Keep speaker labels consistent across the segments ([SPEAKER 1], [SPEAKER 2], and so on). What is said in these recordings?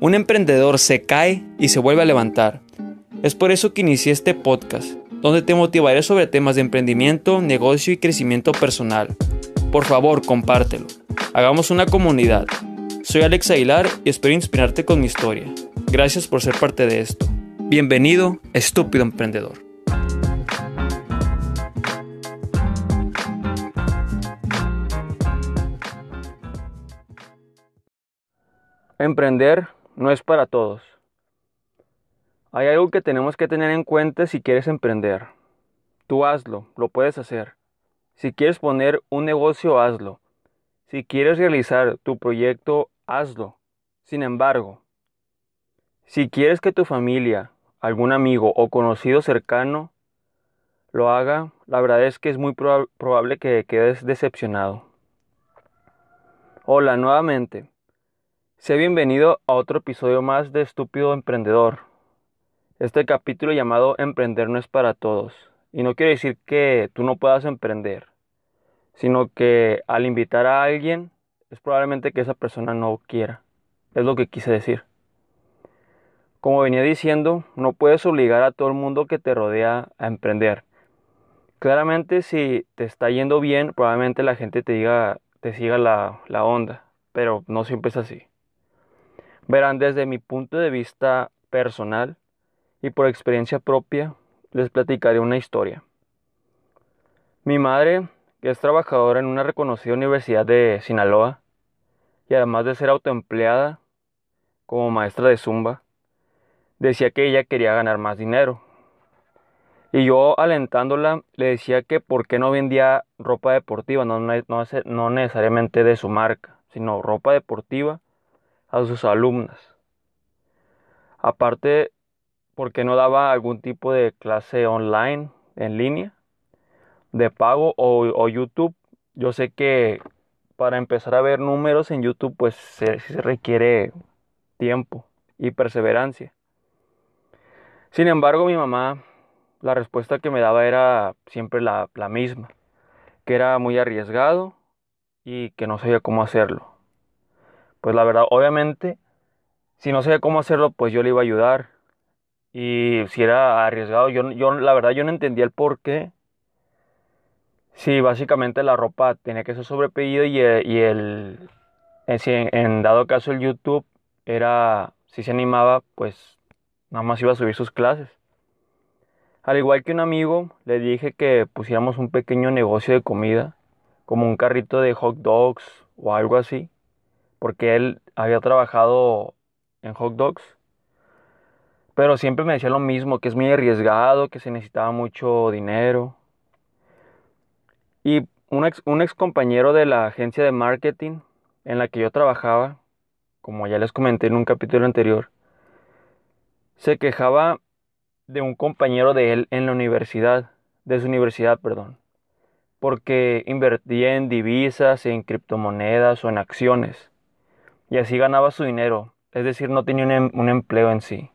[SPEAKER 1] Un emprendedor se cae y se vuelve a levantar. Es por eso que inicié este podcast, donde te motivaré sobre temas de emprendimiento, negocio y crecimiento personal. Por favor, compártelo. Hagamos una comunidad. Soy Alex Aguilar y espero inspirarte con mi historia. Gracias por ser parte de esto. Bienvenido, estúpido emprendedor. Emprender no es para todos. Hay algo que tenemos que tener en cuenta si quieres emprender. Tú hazlo, lo puedes hacer. Si quieres poner un negocio, hazlo. Si quieres realizar tu proyecto, hazlo. Sin embargo, si quieres que tu familia, algún amigo o conocido cercano lo haga, la verdad es que es muy probable que quedes decepcionado. Hola nuevamente. Sé bienvenido a otro episodio más de Estúpido Emprendedor. Este capítulo llamado Emprender no es para todos. Y no quiere decir que tú no puedas emprender, sino que al invitar a alguien es probablemente que esa persona no quiera. Es lo que quise decir. Como venía diciendo, no puedes obligar a todo el mundo que te rodea a emprender. Claramente si te está yendo bien, probablemente la gente te diga, te siga la, la onda, pero no siempre es así. Verán, desde mi punto de vista personal y por experiencia propia, les platicaré una historia. Mi madre, que es trabajadora en una reconocida universidad de Sinaloa, y además de ser autoempleada como maestra de zumba, decía que ella quería ganar más dinero. Y yo alentándola le decía que por qué no vendía ropa deportiva, no, no necesariamente de su marca, sino ropa deportiva a sus alumnas. Aparte, porque no daba algún tipo de clase online, en línea, de pago o, YouTube. Yo sé que para empezar a ver números en YouTube, pues se, requiere tiempo y perseverancia. Sin embargo, mi mamá, la respuesta que me daba era siempre la misma, que era muy arriesgado y que no sabía cómo hacerlo pues la verdad, obviamente, si no sabía cómo hacerlo, pues yo le iba a ayudar. Y si era arriesgado, yo, yo la verdad yo no entendía el por qué. Si básicamente la ropa tenía que ser sobrepedido y, eh, y el, en, en, dado caso el YouTube era, si se animaba, pues nada más iba a subir sus clases. Al igual que un amigo, le dije que pusiéramos un pequeño negocio de comida, como un carrito de hot dogs o algo así porque él había trabajado en hot dogs. Pero siempre me decía lo mismo, que es muy arriesgado, que se necesitaba mucho dinero. Y un ex, un ex compañero de la agencia de marketing en la que yo trabajaba, como ya les comenté en un capítulo anterior, se quejaba de un compañero de él en la universidad, de su universidad, perdón, porque invertía en divisas, en criptomonedas o en acciones y así ganaba su dinero, es decir, no tenía em, un, empleo en sí.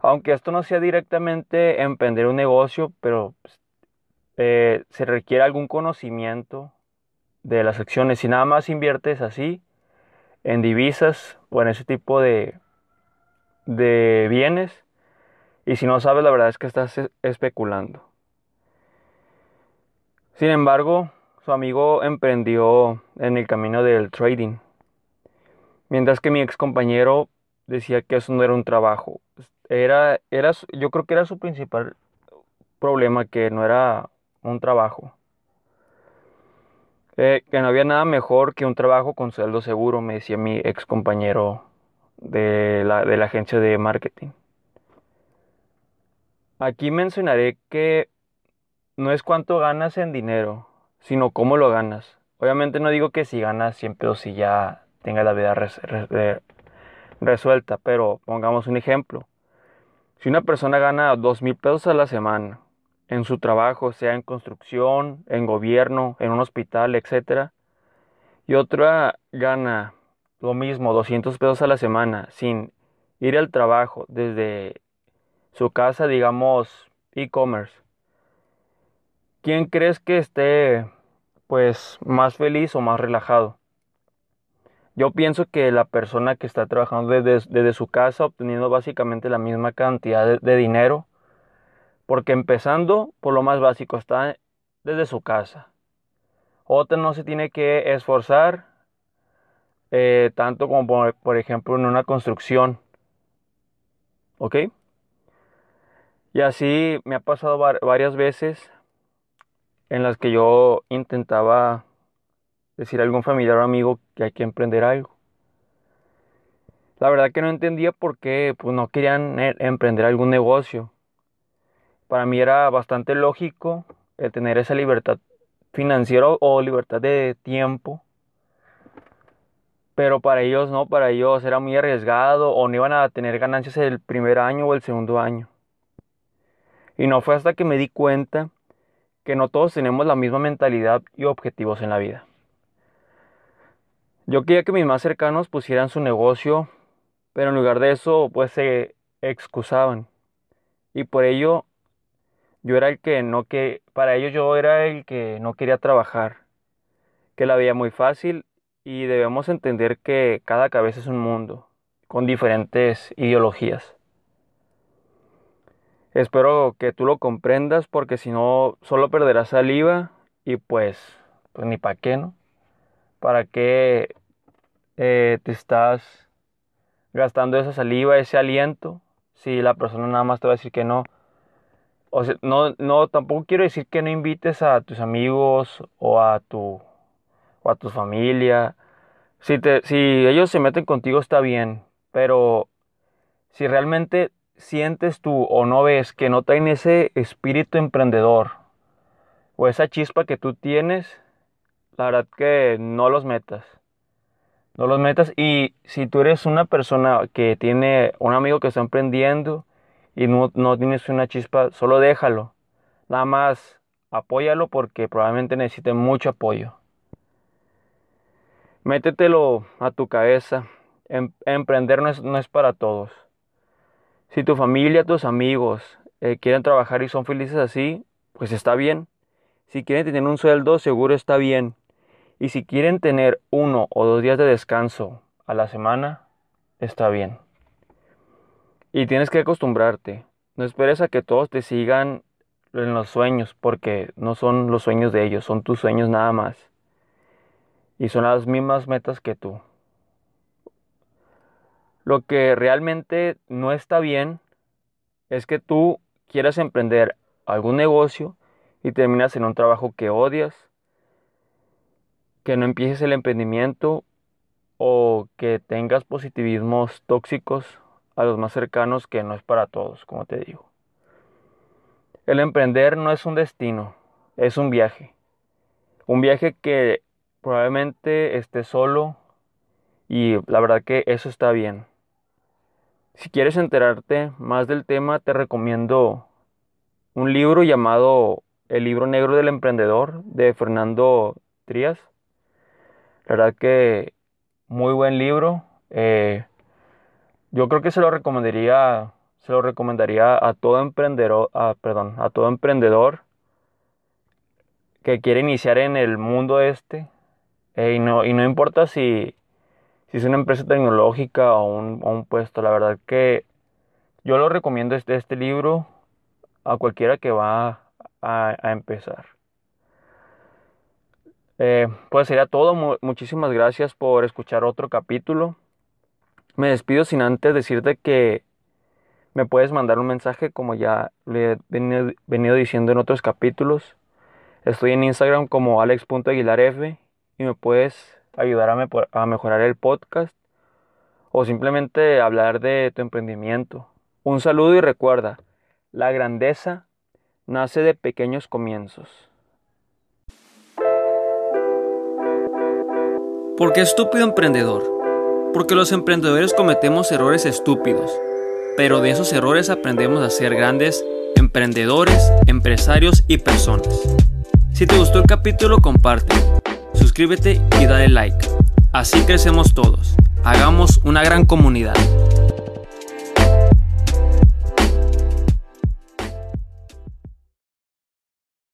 [SPEAKER 1] Aunque esto no sea directamente emprender un negocio, pero pues, eh, se requiere algún conocimiento de las acciones. Si nada más inviertes así, en divisas o en ese tipo de, de bienes, y si no sabes, la verdad es que estás especulando. Sin embargo, su amigo emprendió en el camino del trading Mientras que mi ex compañero decía que eso no era un trabajo. Era, era, yo creo que era su principal problema, que no era un trabajo. Eh, que no había nada mejor que un trabajo con sueldo seguro, me decía mi ex compañero de la, de la agencia de marketing. Aquí mencionaré que no es cuánto ganas en dinero, sino cómo lo ganas. Obviamente no digo que si ganas siempre o si ya tenga la vida resuelta, pero pongamos un ejemplo. Si una persona gana dos mil pesos a la semana en su trabajo, sea en construcción, en gobierno, en un hospital, etc., y otra gana lo mismo, 200 pesos a la semana, sin ir al trabajo desde su casa, digamos, e-commerce, ¿quién crees que esté pues más feliz o más relajado? Yo pienso que la persona que está trabajando desde, su casa, obteniendo básicamente la misma cantidad de, dinero, porque empezando por lo más básico, está desde su casa. Otra no se tiene que esforzar eh, tanto como por, por, ejemplo en una construcción. ¿Ok? Y así me ha pasado varias veces en las que yo intentaba decir a algún familiar o amigo que hay que emprender algo. La verdad que no entendía por qué pues, no querían e, emprender algún negocio. Para mí era bastante lógico el tener esa libertad financiera o libertad de tiempo. Pero para ellos no, para ellos era muy arriesgado o no iban a tener ganancias el primer año o el segundo año. Y no fue hasta que me di cuenta que no todos tenemos la misma mentalidad y objetivos en la vida. Yo quería que mis más cercanos pusieran su negocio, pero en lugar de eso, pues se excusaban. Y por ello, yo era el que no que, para ellos yo era el que no quería trabajar, que la veía muy fácil y debemos entender que cada cabeza es un mundo, con diferentes ideologías. Espero que tú lo comprendas porque si no, solo perderás saliva y pues, pues ni para qué, ¿no? ¿Para qué eh, te estás gastando esa saliva, ese aliento? Si la persona nada más te va a decir que no. O sea, no, no, tampoco quiero decir que no invites a tus amigos o a tu, o a tu familia. Si, te, si ellos se meten contigo está bien, pero si realmente sientes tú o no ves que no traen ese espíritu emprendedor o esa chispa que tú tienes, la verdad que no los metas. No los metas y si tú eres una persona que tiene un amigo que está emprendiendo y no, no tienes una chispa, solo déjalo. Nada más apóyalo porque probablemente necesite mucho apoyo. Métetelo a tu cabeza. Em, emprender no es, no es para todos. Si tu familia, tus amigos eh, quieren trabajar y son felices así, pues está bien. Si quieren tener un sueldo, seguro está bien. Y si quieren tener uno o dos días de descanso a la semana, está bien. Y tienes que acostumbrarte. No esperes a que todos te sigan en los sueños, porque no son los sueños de ellos, son tus sueños nada más. Y son las mismas metas que tú. Lo que realmente no está bien es que tú quieras emprender algún negocio y terminas en un trabajo que odias, que no empieces el emprendimiento o que tengas positivismos tóxicos a los más cercanos que no es para todos, como te digo. El emprender no es un destino, es un viaje. Un viaje que probablemente esté solo y la verdad que eso está bien. Si quieres enterarte más del tema, te recomiendo un libro llamado El libro negro del emprendedor de Fernando Trías. La verdad que muy buen libro. Eh, yo creo que se lo recomendaría, se lo recomendaría a todo emprendedor, perdón, a todo emprendedor que quiere iniciar en el mundo este. Eh, y, no, y no importa si, si es una empresa tecnológica o un, puesto, la verdad que yo lo recomiendo este, este libro a cualquiera que va a, empezar. Eh, pues sería todo. muchísimas gracias por escuchar otro capítulo. Me despido sin antes decirte que me puedes mandar un mensaje como ya le he venido, diciendo en otros capítulos. Estoy en Instagram como alex.aguilarf y me puedes ayudar a, mejorar el podcast o simplemente hablar de tu emprendimiento. Un saludo y recuerda, la grandeza nace de pequeños comienzos.
[SPEAKER 2] ¿Por qué estúpido emprendedor? Porque los emprendedores cometemos errores estúpidos, pero de esos errores aprendemos a ser grandes emprendedores, empresarios y personas. Si te gustó el capítulo, comparte suscríbete y dale like. Así crecemos todos. Hagamos una gran comunidad.